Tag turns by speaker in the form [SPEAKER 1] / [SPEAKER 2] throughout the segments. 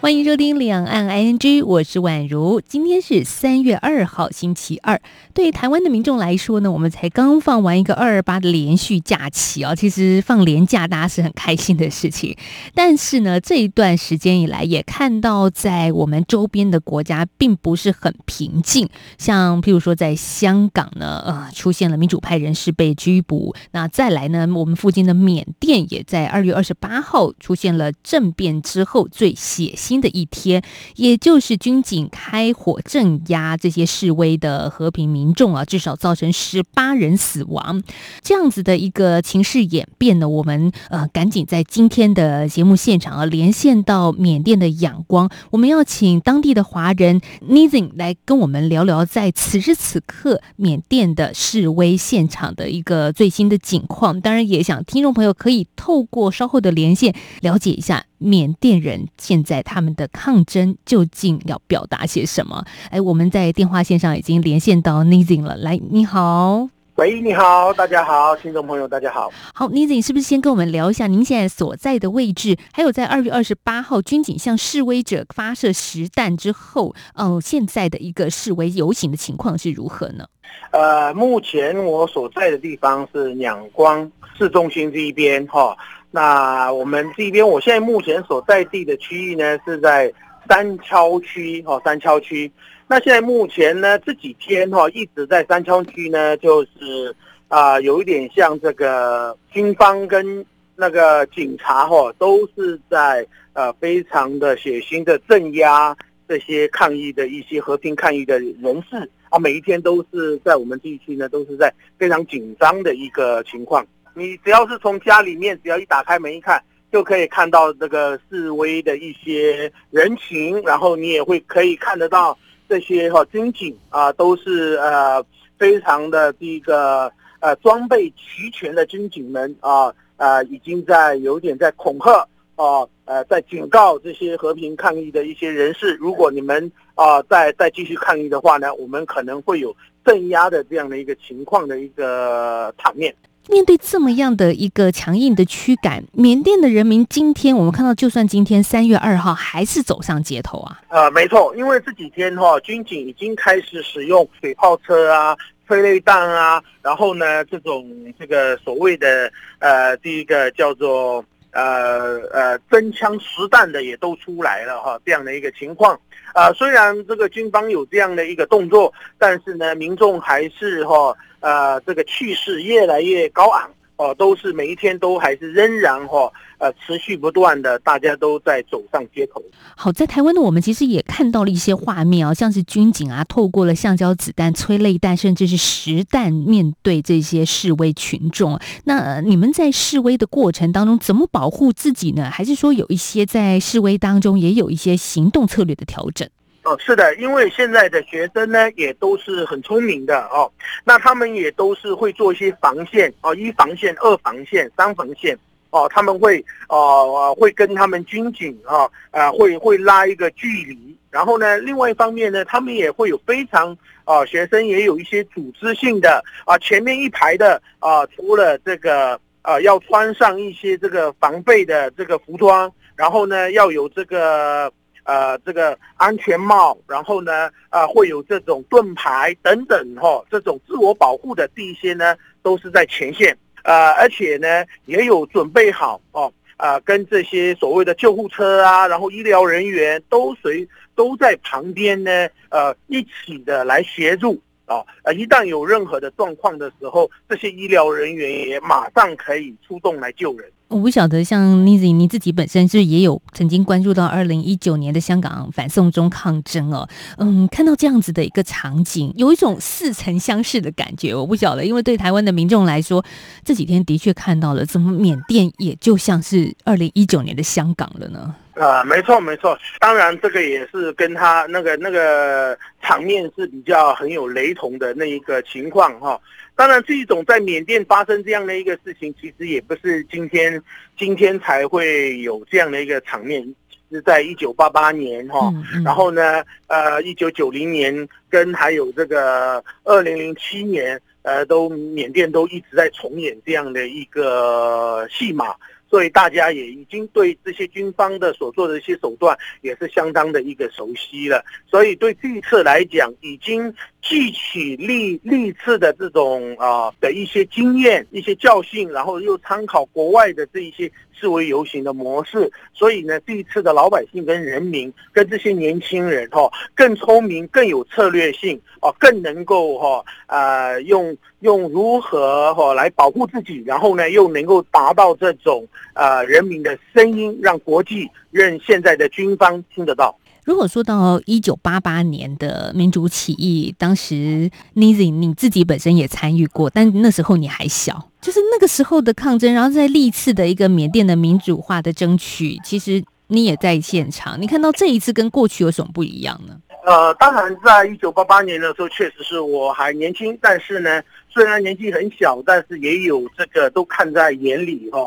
[SPEAKER 1] 欢迎收听《两岸 ING》，我是宛如。今天是三月二号，星期二。对台湾的民众来说呢，我们才刚放完一个二二八的连续假期哦。其实放连假，大家是很开心的事情。但是呢，这一段时间以来，也看到在我们周边的国家并不是很平静。像譬如说，在香港呢，呃，出现了民主派人士被拘捕。那再来呢，我们附近的缅甸也在二月二十八号出现了政变之后最血腥。新的一天，也就是军警开火镇压这些示威的和平民众啊，至少造成十八人死亡，这样子的一个情势演变呢，我们呃赶紧在今天的节目现场啊连线到缅甸的仰光，我们要请当地的华人 Nizin 来跟我们聊聊在此时此刻缅甸的示威现场的一个最新的景况，当然也想听众朋友可以透过稍后的连线了解一下。缅甸人现在他们的抗争究竟要表达些什么？哎，我们在电话线上已经连线到 Nizing 了。来，你好，
[SPEAKER 2] 喂，你好，大家好，听众朋友，大家好。
[SPEAKER 1] 好，Nizing 是不是先跟我们聊一下您现在所在的位置？还有在二月二十八号军警向示威者发射实弹之后，嗯，现在的一个示威游行的情况是如何呢？
[SPEAKER 2] 呃，目前我所在的地方是仰光市中心这一边，哈。那我们这边，我现在目前所在地的区域呢，是在三桥区哦，三桥区。那现在目前呢，这几天哈一直在三桥区呢，就是啊，有一点像这个军方跟那个警察哈，都是在呃非常的血腥的镇压这些抗议的一些和平抗议的人士啊，每一天都是在我们地区呢，都是在非常紧张的一个情况。你只要是从家里面，只要一打开门一看，就可以看到这个示威的一些人情，然后你也会可以看得到这些哈军警啊，都是呃非常的这个呃装备齐全的军警们啊啊，已经在有点在恐吓啊呃在警告这些和平抗议的一些人士，如果你们啊再再继续抗议的话呢，我们可能会有镇压的这样的一个情况的一个场面。
[SPEAKER 1] 面对这么样的一个强硬的驱赶，缅甸的人民今天我们看到，就算今天三月二号还是走上街头啊。
[SPEAKER 2] 呃，没错，因为这几天哈，军警已经开始使用水炮车啊、催泪弹啊，然后呢，这种这个所谓的呃，第一个叫做呃呃真枪实弹的也都出来了哈，这样的一个情况。啊，虽然这个军方有这样的一个动作，但是呢，民众还是哈。呃，这个气势越来越高昂哦，都是每一天都还是仍然哈，呃，持续不断的，大家都在走上街头。
[SPEAKER 1] 好，在台湾呢，我们其实也看到了一些画面啊，像是军警啊，透过了橡胶子弹、催泪弹，甚至是实弹，面对这些示威群众。那你们在示威的过程当中，怎么保护自己呢？还是说有一些在示威当中也有一些行动策略的调整？
[SPEAKER 2] 哦，是的，因为现在的学生呢，也都是很聪明的哦。那他们也都是会做一些防线哦，一防线、二防线、三防线哦。他们会哦，会跟他们军警啊，啊，会会拉一个距离。然后呢，另外一方面呢，他们也会有非常啊，学生也有一些组织性的啊，前面一排的啊，除了这个啊，要穿上一些这个防备的这个服装，然后呢，要有这个。呃，这个安全帽，然后呢，呃，会有这种盾牌等等哈，这种自我保护的这些呢，都是在前线，呃，而且呢，也有准备好哦，呃，跟这些所谓的救护车啊，然后医疗人员都随都在旁边呢，呃，一起的来协助啊，呃，一旦有任何的状况的时候，这些医疗人员也马上可以出动来救人。
[SPEAKER 1] 我不晓得，像妮子你自己本身是也有曾经关注到二零一九年的香港反送中抗争哦，嗯，看到这样子的一个场景，有一种似曾相识的感觉。我不晓得，因为对台湾的民众来说，这几天的确看到了，怎么缅甸也就像是二零一九年的香港了呢？
[SPEAKER 2] 啊，没错没错，当然这个也是跟他那个那个场面是比较很有雷同的那一个情况哈。当然，这一种在缅甸发生这样的一个事情，其实也不是今天今天才会有这样的一个场面。是在一九八八年哈，然后呢，呃，一九九零年跟还有这个二零零七年，呃，都缅甸都一直在重演这样的一个戏码。所以大家也已经对这些军方的所做的一些手段也是相当的一个熟悉了。所以对这一次来讲，已经记起历历次的这种啊的一些经验、一些教训，然后又参考国外的这一些示威游行的模式。所以呢，这一次的老百姓跟人民跟这些年轻人哈，更聪明、更有策略性啊，更能够哈呃用。用如何哈来保护自己，然后呢又能够达到这种呃人民的声音，让国际让现在的军方听得到。
[SPEAKER 1] 如果说到一九八八年的民主起义，当时 Nizi 你自己本身也参与过，但那时候你还小，就是那个时候的抗争，然后在历次的一个缅甸的民主化的争取，其实你也在现场，你看到这一次跟过去有什么不一样呢？
[SPEAKER 2] 呃，当然，在一九八八年的时候，确实是我还年轻，但是呢。虽然年纪很小，但是也有这个都看在眼里哈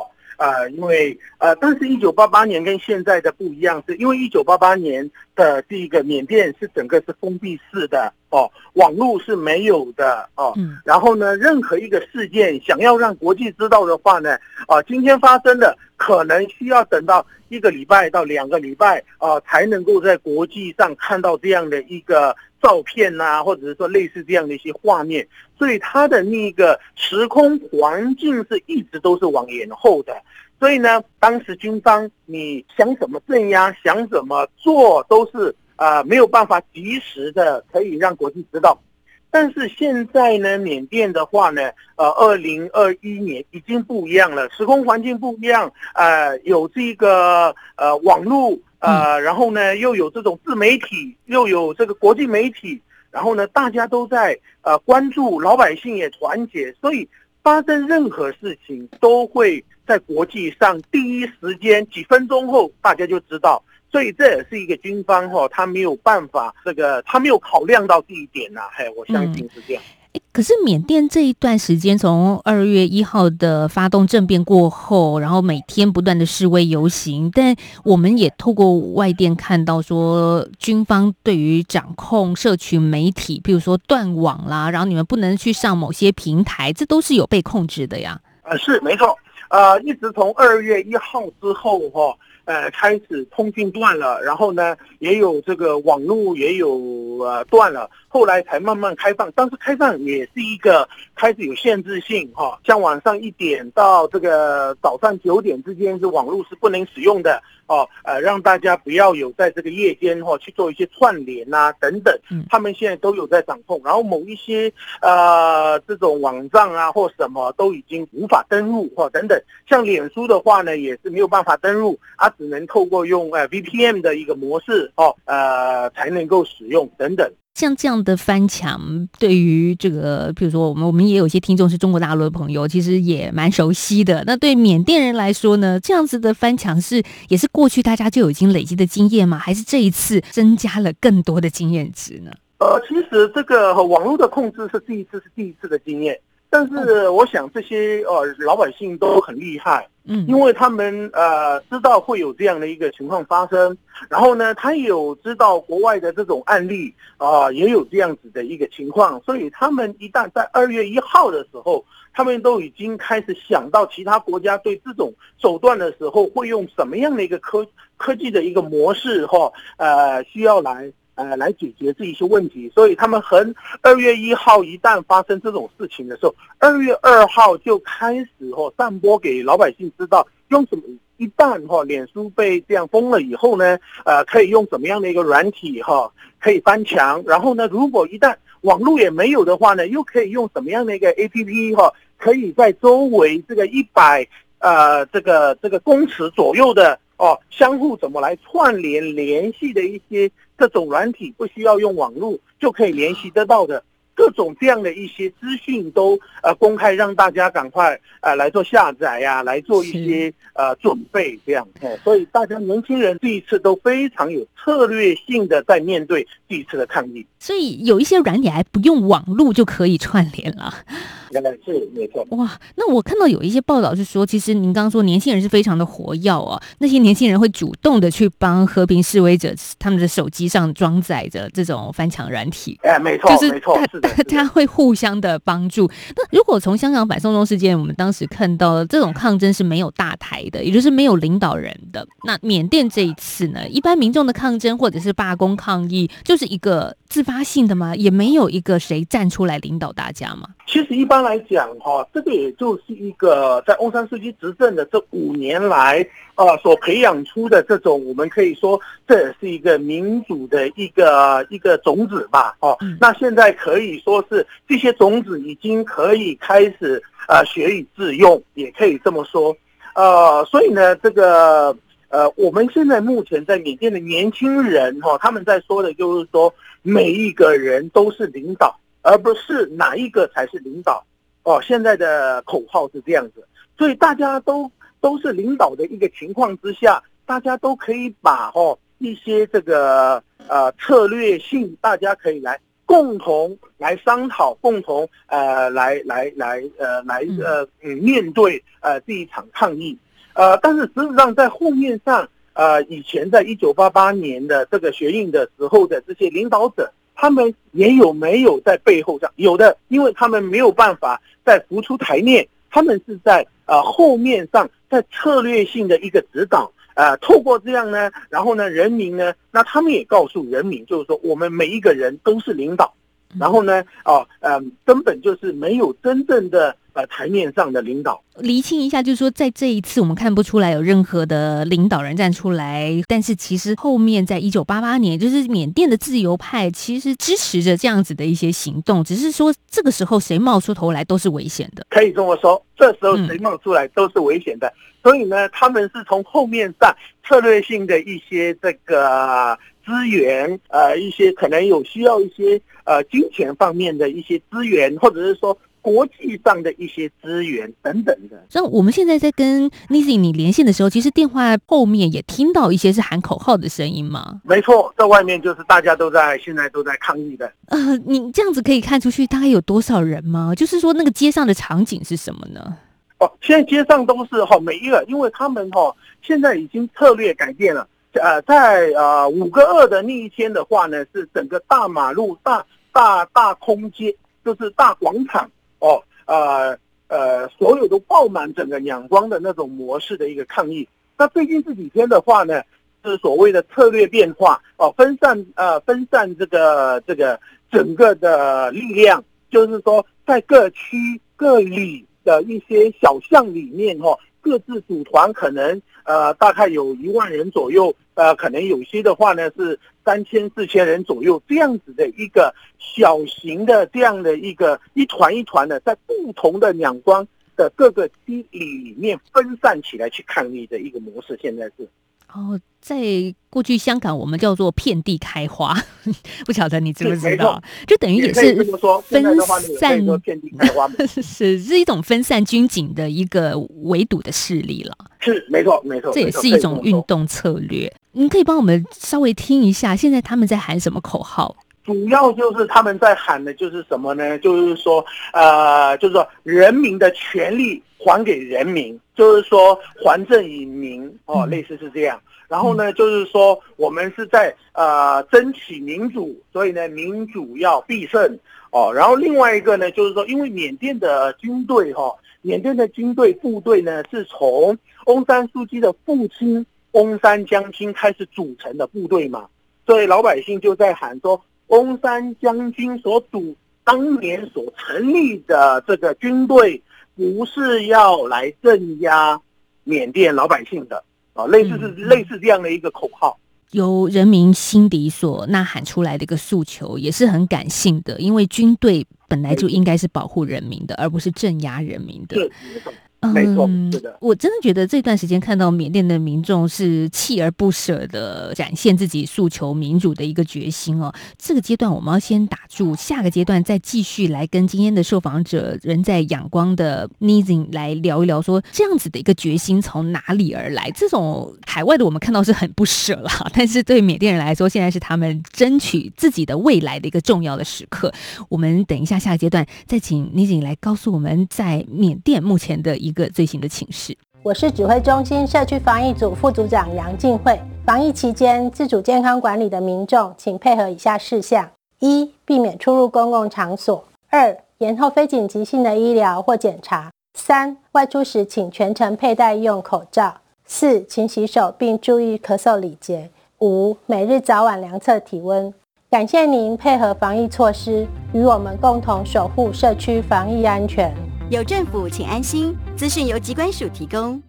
[SPEAKER 2] 啊，因为呃，但是一九八八年跟现在的不一样，是因为一九八八年的这个缅甸是整个是封闭式的哦，网络是没有的哦，嗯然后呢，任何一个事件想要让国际知道的话呢，啊，今天发生的可能需要等到一个礼拜到两个礼拜啊，才能够在国际上看到这样的一个。照片呐，或者是说类似这样的一些画面，所以它的那个时空环境是一直都是往延后的。所以呢，当时军方你想怎么镇压，想怎么做，都是啊没有办法及时的可以让国际知道。但是现在呢，缅甸的话呢，呃，二零二一年已经不一样了，时空环境不一样，呃，有这个呃网络。呃，然后呢，又有这种自媒体，又有这个国际媒体，然后呢，大家都在呃关注，老百姓也团结，所以发生任何事情都会在国际上第一时间几分钟后大家就知道，所以这也是一个军方哈，他没有办法，这个他没有考量到这一点呐，嘿，我相信是这样。
[SPEAKER 1] 可是缅甸这一段时间，从二月一号的发动政变过后，然后每天不断的示威游行，但我们也透过外电看到说，军方对于掌控社群媒体，比如说断网啦，然后你们不能去上某些平台，这都是有被控制的呀。
[SPEAKER 2] 呃，是没错，呃，一直从二月一号之后哈。呃，开始通讯断了，然后呢，也有这个网络也有呃断了，后来才慢慢开放。但是开放也是一个开始有限制性哈，像晚上一点到这个早上九点之间是网络是不能使用的哦，呃，让大家不要有在这个夜间哈去做一些串联呐等等。嗯，他们现在都有在掌控，然后某一些呃这种网站啊或什么都已经无法登录或等等。像脸书的话呢，也是没有办法登录啊。只能透过用呃 VPN 的一个模式哦，呃才能够使用等等。
[SPEAKER 1] 像这样的翻墙，对于这个，比如说我们我们也有些听众是中国大陆的朋友，其实也蛮熟悉的。那对缅甸人来说呢，这样子的翻墙是也是过去大家就已经累积的经验吗？还是这一次增加了更多的经验值呢？
[SPEAKER 2] 呃，其实这个网络的控制是第一次，是第一次的经验。但是我想这些呃老百姓都很厉害，嗯，因为他们呃知道会有这样的一个情况发生，然后呢，他有知道国外的这种案例啊，也有这样子的一个情况，所以他们一旦在二月一号的时候，他们都已经开始想到其他国家对这种手段的时候会用什么样的一个科科技的一个模式哈，呃，需要来。呃，来解决这一些问题，所以他们很二月一号一旦发生这种事情的时候，二月二号就开始哈散播给老百姓知道用什么。一旦哈脸书被这样封了以后呢，呃，可以用什么样的一个软体哈可以翻墙，然后呢，如果一旦网络也没有的话呢，又可以用什么样的一个 A P P 哈，可以在周围这个一百呃这个这个公尺左右的哦相互怎么来串联联系的一些。这种软体不需要用网络就可以联系得到的各种这样的一些资讯都呃公开，让大家赶快呃来做下载呀，来做一些呃准备这样。所以大家年轻人这一次都非常有策略性的在面对这一次的抗议。
[SPEAKER 1] 所以有一些软体还不用网络就可以串联了。
[SPEAKER 2] 原来是没错。
[SPEAKER 1] 哇，那我看到有一些报道是说，其实您刚刚说年轻人是非常的活跃哦，那些年轻人会主动的去帮和平示威者他们的手机上装载着这种翻墙软体。
[SPEAKER 2] 哎，没错，
[SPEAKER 1] 就是
[SPEAKER 2] 没错，
[SPEAKER 1] 大
[SPEAKER 2] 是的，
[SPEAKER 1] 大家会互相的帮助。那如果从香港反送中事件，我们当时看到这种抗争是没有大台的，也就是没有领导人的。那缅甸这一次呢，一般民众的抗争或者是罢工抗议，就是一个自发性的吗？也没有一个谁站出来领导大家吗？
[SPEAKER 2] 其实一般来讲，哈，这个也就是一个在翁山书记执政的这五年来，呃，所培养出的这种，我们可以说这也是一个民主的一个一个种子吧，哦
[SPEAKER 1] 嗯，
[SPEAKER 2] 那现在可以说是这些种子已经可以开始呃学以致用，也可以这么说，呃，所以呢，这个呃，我们现在目前在缅甸的年轻人哈、他们在说的就是说，每一个人都是领导。而不是哪一个才是领导。哦，现在的口号是这样子，所以大家都都是领导的一个情况之下，大家都可以把哦一些这个呃策略性，大家可以来共同来商讨，共同呃来来来呃来呃嗯面对呃这一场抗议。呃，但是事实上在后面上，呃，以前在一九八八年的这个学运的时候的这些领导者。他们也有没有在背后上有的，因为他们没有办法再浮出台面，他们是在呃后面上在策略性的一个指导，呃，透过这样呢，然后呢，人民呢，那他们也告诉人民，就是说我们每一个人都是领导，然后呢，哦，嗯，根本就是没有真正的呃台面上的领导。
[SPEAKER 1] 厘清一下，就是说，在这一次我们看不出来有任何的领导人站出来，但是其实后面在一九八八年，就是缅甸的自由派其实支持着这样子的一些行动，只是说这个时候谁冒出头来都是危险的。
[SPEAKER 2] 可以这么说，这时候谁冒出来都是危险的。所以呢，他们是从后面上策略性的一些这个资源，呃，一些可能有需要一些呃金钱方面的一些资源，或者是说。国际上的一些资源等等的，
[SPEAKER 1] 那我们现在在跟 Nisi 你连线的时候，其实电话后面也听到一些是喊口号的声音吗？
[SPEAKER 2] 没错，在外面就是大家都在现在都在抗议的。
[SPEAKER 1] 呃，你这样子可以看出去大概有多少人吗？就是说那个街上的场景是什么呢？
[SPEAKER 2] 哦，现在街上都是哈每一个，因为他们哈现在已经策略改变了。呃，在呃五个二的那一天的话呢，是整个大马路、大大大空街，就是大广场。哦，呃呃，所有都爆满整个仰光的那种模式的一个抗议。那最近这几天的话呢，是所谓的策略变化哦，分散呃分散这个这个整个的力量，就是说在各区各里的一些小巷里面哦，各自组团，可能呃大概有一万人左右，呃，可能有些的话呢是三千四千人左右这样子的一个小型的这样的一个一团一团的，在不同的两光的各个区里面分散起来去抗议的一个模式，现在是。
[SPEAKER 1] 哦，在过去香港我们叫做遍地开花，不晓得你知不知道？就等于
[SPEAKER 2] 也
[SPEAKER 1] 是分散
[SPEAKER 2] 遍地开花，
[SPEAKER 1] 是是一种分散军警的一个围堵的势力了。
[SPEAKER 2] 是没错没错，
[SPEAKER 1] 这也是一种运动策略。你可以帮我们稍微听一下，现在他们在喊什么口号？
[SPEAKER 2] 主要就是他们在喊的就是什么呢？就是说，呃，就是说人民的权利还给人民，就是说还政于民哦，类似是这样。然后呢，就是说我们是在呃争取民主，所以呢民主要必胜哦。然后另外一个呢，就是说因为缅甸的军队哈，缅甸的军队部队呢是从翁山书记的父亲翁山将军开始组成的部队嘛，所以老百姓就在喊说。翁山将军所主当年所成立的这个军队，不是要来镇压缅甸老百姓的啊，类似是类似这样的一个口号，
[SPEAKER 1] 由人民心底所呐喊出来的一个诉求，也是很感性的，因为军队本来就应该是保护人民的，而不是镇压人民的。
[SPEAKER 2] 没错
[SPEAKER 1] 嗯
[SPEAKER 2] 是的
[SPEAKER 1] 我真的觉得这段时间看到缅甸的民众是锲而不舍的展现自己诉求民主的一个决心哦。这个阶段我们要先打住，下个阶段再继续来跟今天的受访者人在仰光的 Nizing 来聊一聊，说这样子的一个决心从哪里而来？这种海外的我们看到是很不舍啦，但是对缅甸人来说，现在是他们争取自己的未来的一个重要的时刻。我们等一下下个阶段再请 Nizing 来告诉我们在缅甸目前的一个最新的情势。
[SPEAKER 3] 我是指挥中心社区防疫组副组长杨静慧。防疫期间，自主健康管理的民众，请配合以下事项：一、避免出入公共场所；二、延后非紧急性的医疗或检查；三、外出时请全程佩戴医用口罩；四、勤洗手并注意咳嗽礼节；五、每日早晚量测体温。感谢您配合防疫措施，与我们共同守护社区防疫安全。
[SPEAKER 4] 有政府，请安心。资讯由机关署提供。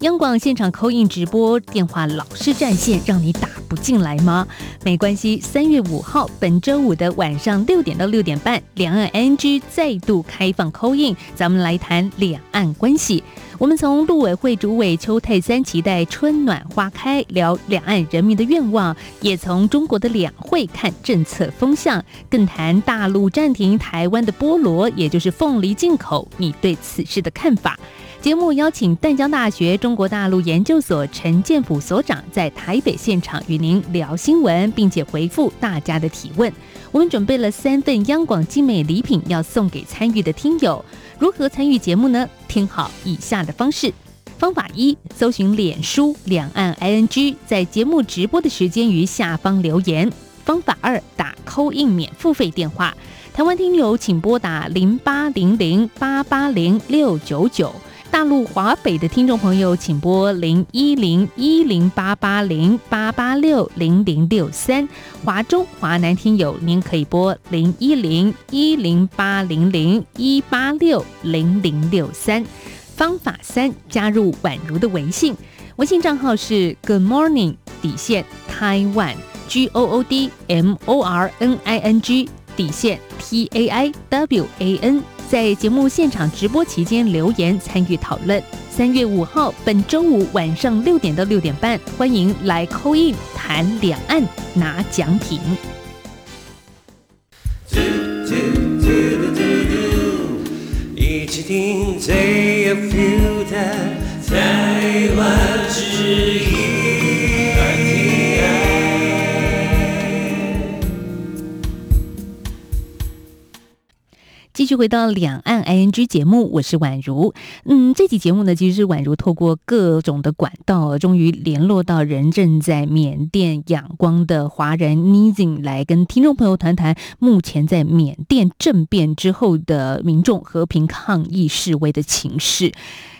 [SPEAKER 1] 央广现场扣印直播电话老是占线，让你打不进来吗？没关系，三月五号本周五的晚上六点到六点半，两岸 NG 再度开放扣印，咱们来谈两岸关系。我们从陆委会主委邱泰三期待春暖花开，聊两岸人民的愿望；也从中国的两会看政策风向，更谈大陆暂停台湾的菠萝，也就是凤梨进口，你对此事的看法。节目邀请淡江大学中国大陆研究所陈建甫所长在台北现场与您聊新闻，并且回复大家的提问。我们准备了三份央广精美礼品要送给参与的听友。如何参与节目呢？听好以下的方式。方法一：搜寻脸书两岸 ING，在节目直播的时间于下方留言。方法二：打扣印免付费电话。台湾听友请拨打零八零零八八零六九九。大陆华北的听众朋友，请拨零一零一零八八零八八六零零六三；华中、华南听友，您可以拨零一零一零八零零一八六零零六三。方法三：加入宛如的微信，微信账号是 Good Morning 底线 Taiwan G O O D M O R N I N G 底线 T A I W A N。在节目现场直播期间留言参与讨论。三月五号，本周五晚上六点到六点半，欢迎来扣印谈两岸拿奖品。
[SPEAKER 5] 一起听 JFU 的台湾之音。
[SPEAKER 1] 继续回到两岸 ING 节目，我是宛如。嗯，这期节目呢，其实是宛如透过各种的管道，终于联络到人正在缅甸仰光的华人 Nizin 来跟听众朋友谈谈目前在缅甸政变之后的民众和平抗议示威的情势。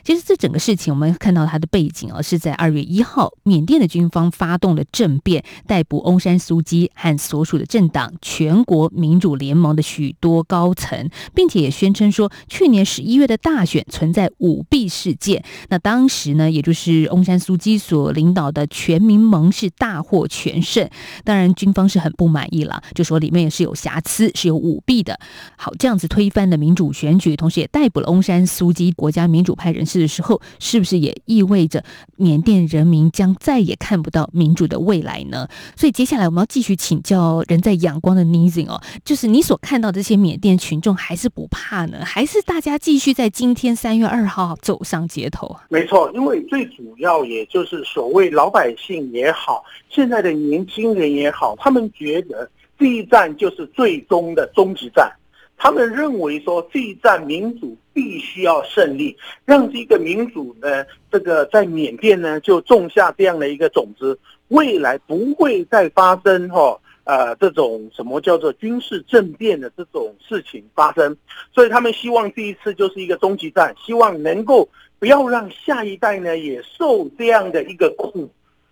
[SPEAKER 1] 其实这整个事情，我们看到它的背景啊，是在二月一号，缅甸的军方发动了政变，逮捕翁山苏基和所属的政党全国民主联盟的许多高层，并且也宣称说，去年十一月的大选存在舞弊事件。那当时呢，也就是翁山苏基所领导的全民盟是大获全胜。当然，军方是很不满意了，就说里面也是有瑕疵，是有舞弊的。好，这样子推翻了民主选举，同时也逮捕了翁山苏基国家民主派人士的时候，是不是也意味着缅甸人民将再也看不到民主的未来呢？所以接下来我们要继续请教人在阳光的 Nizing 哦，就是你所看到这些缅甸群众还是是不怕呢？还是大家继续在今天三月二号走上街头？
[SPEAKER 2] 没错，因为最主要也就是所谓老百姓也好，现在的年轻人也好，他们觉得这一战就是最终的终极战。他们认为说这一战民主必须要胜利，让这个民主呢，这个在缅甸呢就种下这样的一个种子，未来不会再发生哈、呃这种什么叫做军事政变的这种事情发生，所以他们希望这一次就是一个终极战，希望能够不要让下一代呢也受这样的一个苦，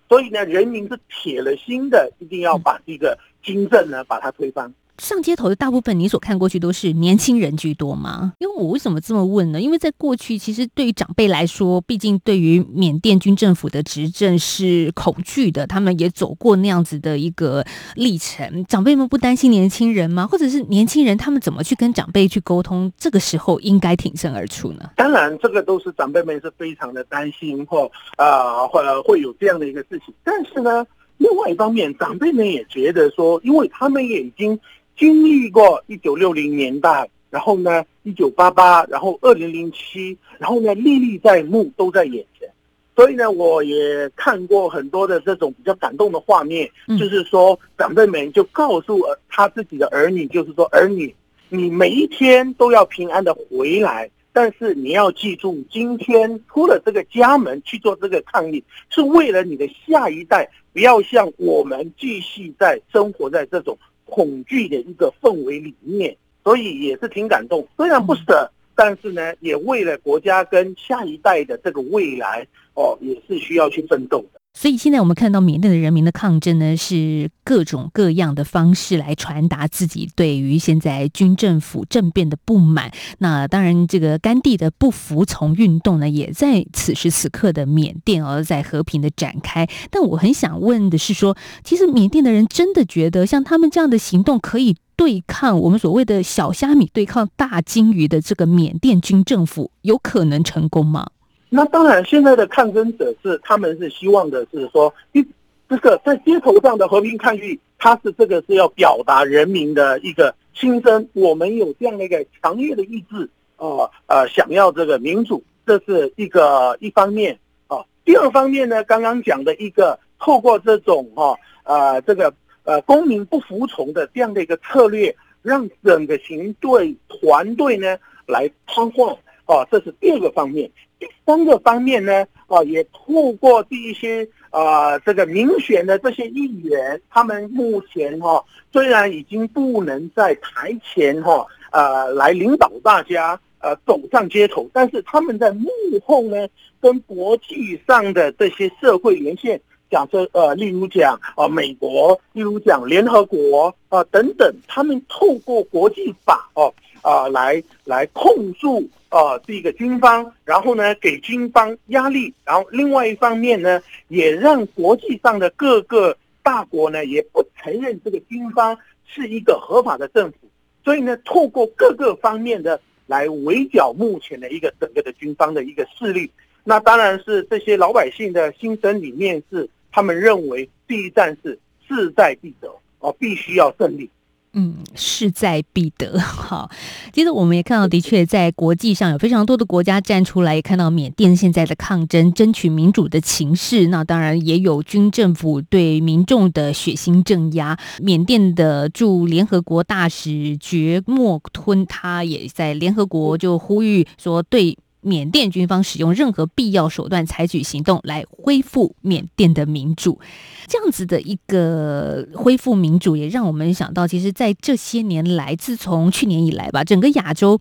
[SPEAKER 2] 所以呢，人民是铁了心的，一定要把这个军政呢把它推翻。
[SPEAKER 1] 上街头的大部分你所看过去都是年轻人居多吗？因为我为什么这么问呢？因为在过去，其实对于长辈来说，毕竟对于缅甸军政府的执政是恐惧的，他们也走过那样子的一个历程。长辈们不担心年轻人吗？或者是年轻人他们怎么去跟长辈去沟通？这个时候应该挺身而出呢？
[SPEAKER 2] 当然，这个都是长辈们是非常的担心或啊，或、呃、会有这样的一个事情。但是呢，另外一方面，长辈们也觉得说，因为他们也已经经历过一九六零年代，然后呢，一九八八，然后二零零七，然后呢，历历在目，都在眼前。所以呢，我也看过很多的这种比较感动的画面，
[SPEAKER 1] 嗯
[SPEAKER 2] 就是说长辈们就告诉儿他自己的儿女，就是说儿女，你每一天都要平安的回来，但是你要记住，今天出了这个家门去做这个抗议，是为了你的下一代，不要像我们继续在生活在这种恐惧的一个氛围里面，所以也是挺感动。虽然不舍，但是呢，也为了国家跟下一代的这个未来，哦，也是需要去奋斗的。
[SPEAKER 1] 所以现在我们看到缅甸的人民的抗争呢，是各种各样的方式来传达自己对于现在军政府政变的不满。那当然，这个甘地的不服从运动呢，也在此时此刻的缅甸而在和平的展开。但我很想问的是说，其实缅甸的人真的觉得像他们这样的行动可以对抗我们所谓的小虾米对抗大鲸鱼的这个缅甸军政府，有可能成功吗？
[SPEAKER 2] 那当然，现在的抗争者是他们是希望的是说，一这个在街头上的和平抗议，他是这个是要表达人民的一个心声，我们有这样的一个强烈的意志，呃呃，想要这个民主，这是一个一方面啊。第二方面呢，刚刚讲的一个透过这种哈呃这个呃公民不服从的这样的一个策略，让整个行队团队呢来瘫痪。哦，这是第二个方面。第三个方面呢，啊，也透过这一些啊、这个民选的这些议员，他们目前哈、虽然已经不能在台前哈、呃，来领导大家呃走上街头，但是他们在幕后呢，跟国际上的这些社会连线。假设呃，例如讲啊、美国，例如讲联合国啊、等等，他们透过国际法哦啊、来来控诉啊、这个军方，然后呢给军方压力，然后另外一方面呢，也让国际上的各个大国呢也不承认这个军方是一个合法的政府，所以呢，透过各个方面的来围剿目前的一个整个的军方的一个势力。那当然是这些老百姓的心声里面是，他们认为第一战是势在必得哦，必须要胜利。
[SPEAKER 1] 嗯，势在必得。好，接着我们也看到，的确在国际上有非常多的国家站出来，看到缅甸现在的抗争、争取民主的情势。那当然也有军政府对民众的血腥镇压。缅甸的驻联合国大使觉莫吞，他也在联合国就呼吁说，对。缅甸军方使用任何必要手段采取行动来恢复缅甸的民主，这样子的一个恢复民主，也让我们想到，其实，在这些年来，自从去年以来吧，整个亚洲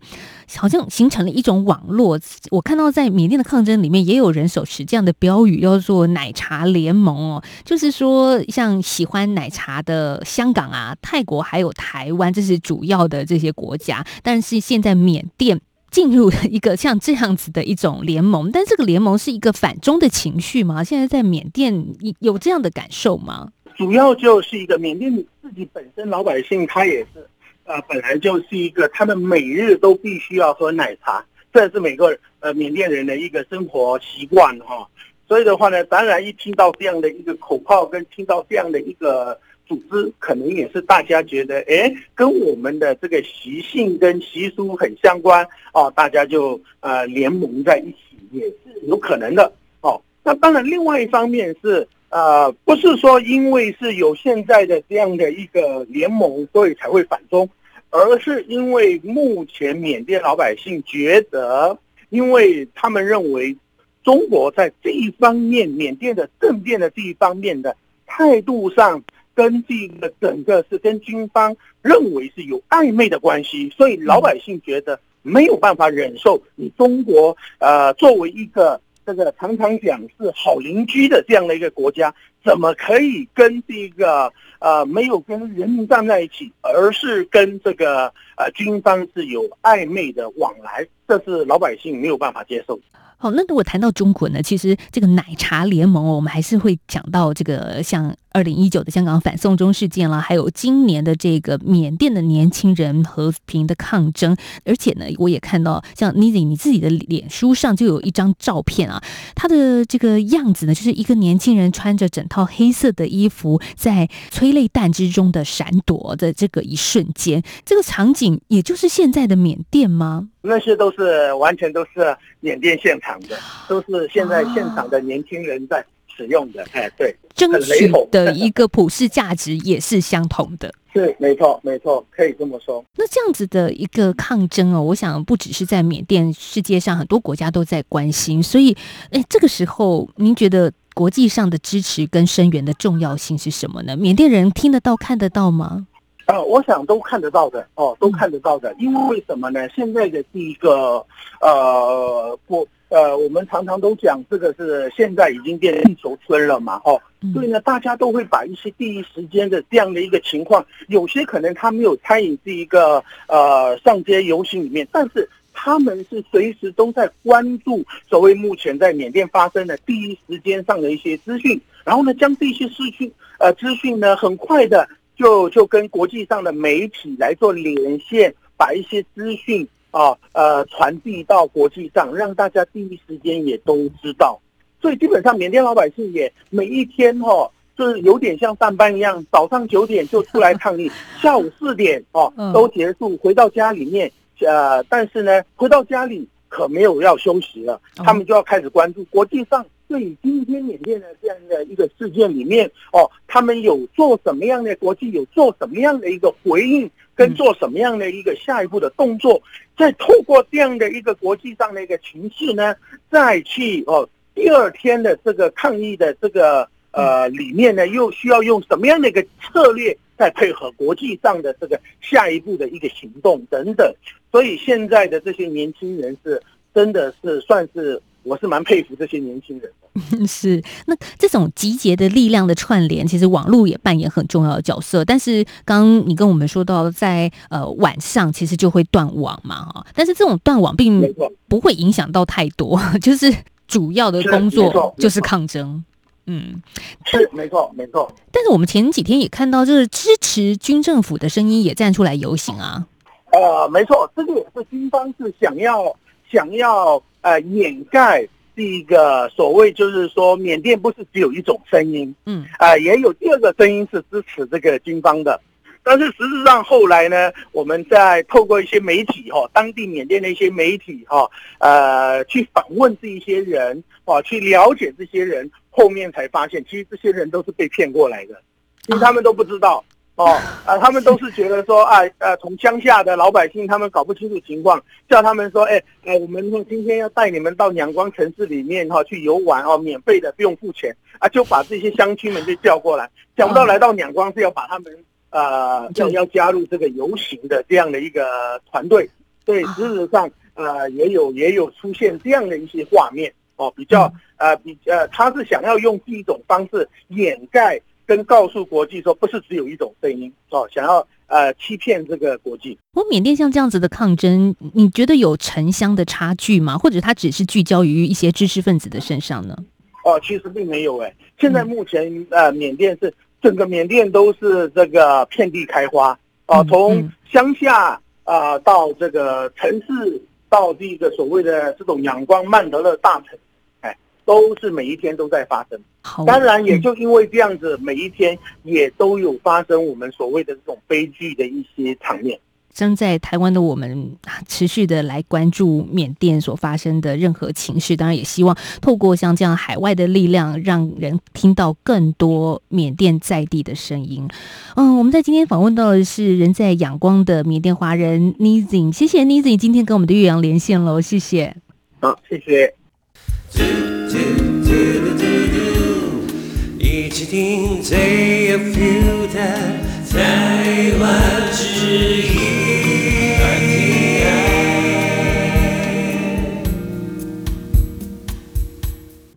[SPEAKER 1] 好像形成了一种网络。我看到在缅甸的抗争里面，也有人手持这样的标语，叫做“奶茶联盟”哦，就是说，像喜欢奶茶的香港啊、泰国还有台湾，这是主要的这些国家，但是现在缅甸。进入了一个像这样子的一种联盟，但这个联盟是一个反中的情绪吗？现在在缅甸有这样的感受吗？
[SPEAKER 2] 主要就是一个缅甸自己本身老百姓，他也是呃本来就是一个他们每日都必须要喝奶茶，这是每个呃缅甸人的一个生活习惯哈。所以的话呢，当然一听到这样的一个口号，跟听到这样的一个。组织可能也是大家觉得，哎，跟我们的这个习性跟习俗很相关哦，大家就呃联盟在一起也是有可能的哦。那当然，另外一方面是呃，不是说因为是有现在的这样的一个联盟，所以才会反中，而是因为目前缅甸老百姓觉得，因为他们认为中国在这一方面，缅甸的政变的这一方面的态度上。跟这个整个是跟军方认为是有暧昧的关系，所以老百姓觉得没有办法忍受你中国呃作为一个这个常常讲是好邻居的这样的一个国家，怎么可以跟这个呃没有跟人民站在一起，而是跟这个呃军方是有暧昧的往来？这是老百姓没有办法接受。
[SPEAKER 1] 好，那如果谈到中国呢？其实这个奶茶联盟，我们还是会讲到这个像二零一九的香港反送中事件了，还有今年的这个缅甸的年轻人和平的抗争。而且呢，我也看到像 Nizi 你自己的脸书上就有一张照片啊，他的这个样子呢，就是一个年轻人穿着整套黑色的衣服，在催泪弹之中的闪躲的这个一瞬间，这个场景也就是现在的缅甸吗？
[SPEAKER 2] 那些都是完全都是缅甸现场的，都是现在现场的年轻人在使用的。哎，对，
[SPEAKER 1] 争取的一个普世价值也是相同的。
[SPEAKER 2] 是没错，没错，可以这么说。
[SPEAKER 1] 那这样子的一个抗争哦，我想不只是在缅甸，世界上很多国家都在关心。所以，哎，这个时候您觉得国际上的支持跟声援的重要性是什么呢？缅甸人听得到、看得到吗？
[SPEAKER 2] 呃，我想都看得到的哦，都看得到的。因为为什么呢？现在的第一个呃国呃，我们常常都讲这个是现在已经变成地球村了嘛，哦，
[SPEAKER 1] 嗯。
[SPEAKER 2] 所以呢，大家都会把一些第一时间的这样的一个情况，有些可能他没有参与这一个呃上街游行里面，但是他们是随时都在关注所谓目前在缅甸发生的第一时间上的一些资讯，然后呢，将这些资讯呃资讯呢，很快的就就跟国际上的媒体来做连线，把一些资讯啊呃传递到国际上，让大家第一时间也都知道。所以基本上缅甸老百姓也每一天哈、就是有点像上班一样，早上九点就出来抗议，下午四点哦
[SPEAKER 1] 嗯
[SPEAKER 2] 都结束，回到家里面，呃，但是呢，回到家里可没有要休息了，
[SPEAKER 1] 哦
[SPEAKER 2] 他们就要开始关注国际上对于今天缅甸的这样的一个事件里面哦，他们有做什么样的国际有做什么样的一个回应，跟做什么样的一个下一步的动作，再透过这样的一个国际上的一个情势呢，再去哦第二天的这个抗议的这个呃里面呢，又需要用什么样的一个策略，再配合国际上的这个下一步的一个行动等等。所以现在的这些年轻人是真的是算是，我是蛮佩服这些年轻人的。
[SPEAKER 1] 是，那这种集结的力量的串联，其实网络也扮演很重要的角色。但是刚刚你跟我们说到在，呃晚上其实就会断网嘛，哈，但是这种断网并不会影响到太多，就是主要的工作就是抗争。嗯，
[SPEAKER 2] 是没错没错。
[SPEAKER 1] 但是我们前几天也看到，就是支持军政府的声音也站出来游行啊。
[SPEAKER 2] 呃，没错，这个也是军方是想要想要呃掩盖这一个所谓就是说缅甸不是只有一种声音，
[SPEAKER 1] 嗯
[SPEAKER 2] 啊、也有第二个声音是支持这个军方的。但是实质上后来呢，我们在透过一些媒体哈、当地缅甸的一些媒体哈、呃，去访问这一些人啊，去了解这些人，后面才发现，其实这些人都是被骗过来的，其实他们都不知道。哦，啊，他们都是觉得说，啊，呃，从乡下的老百姓，他们搞不清楚情况，叫他们说，哎，哎，我们今天要带你们到阳光城市里面哈、去游玩哦，免费的，不用付钱啊，就把这些乡亲们就叫过来，想不到来到仰光是要把他们呃
[SPEAKER 1] 就
[SPEAKER 2] 要要加入这个游行的这样的一个团队，所以事实上呃也有也有出现这样的一些画面哦，比较呃比呃他是想要用这一种方式掩盖。跟告诉国际说，不是只有一种声音哦，想要呃欺骗这个国际。
[SPEAKER 1] 我缅甸像这样子的抗争，你觉得有城乡的差距吗？或者它只是聚焦于一些知识分子的身上呢？
[SPEAKER 2] 哦，其实并没有哎，现在目前呃，缅甸是整个缅甸都是这个遍地开花哦
[SPEAKER 1] 嗯，
[SPEAKER 2] 从
[SPEAKER 1] 嗯
[SPEAKER 2] 乡下啊、到这个城市，到这个所谓的这种仰光曼德勒大城，哎，都是每一天都在发生。
[SPEAKER 1] 好，
[SPEAKER 2] 当然，也
[SPEAKER 1] 嗯
[SPEAKER 2] 就因为这样子，每一天也都有发生我们所谓的这种悲剧的一些场面。
[SPEAKER 1] 正在台湾的我们啊持续的来关注缅甸所发生的任何情势，当然也希望透过像这样海外的力量，让人听到更多缅甸在地的声音。嗯，我们在今天访问到的是人在仰光的缅甸华人 Nizing，谢谢 Nizing 今天跟我们的岳阳连线喽，谢谢。
[SPEAKER 2] 好，谢谢。
[SPEAKER 5] 一起听最有 feel 的台湾之音。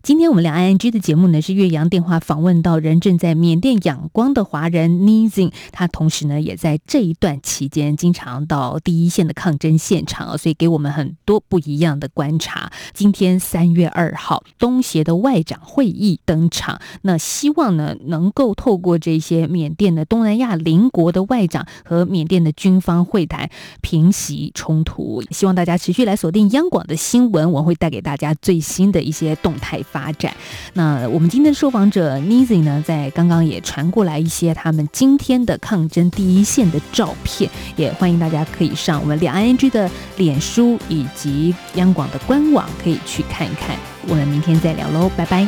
[SPEAKER 1] 今天我们两岸 NG 的节目呢是岳阳电话访问到人正在缅甸仰光的华人 Nizin，他同时呢也在这一段期间经常到第一线的抗争现场，所以给我们很多不一样的观察。今天三月二号，东协的外长会议登场，那希望呢能够透过这些缅甸的东南亚邻国的外长和缅甸的军方会谈，平息冲突。希望大家持续来锁定央广的新闻，我会带给大家最新的一些动态发展。那我们今天的受访者 Nizi 呢，在刚刚也传过来一些他们今天的抗争第一线的照片，也欢迎大家可以上我们两岸 NG 的脸书以及央广的官网，可以去看一看。我们明天再聊喽，拜拜。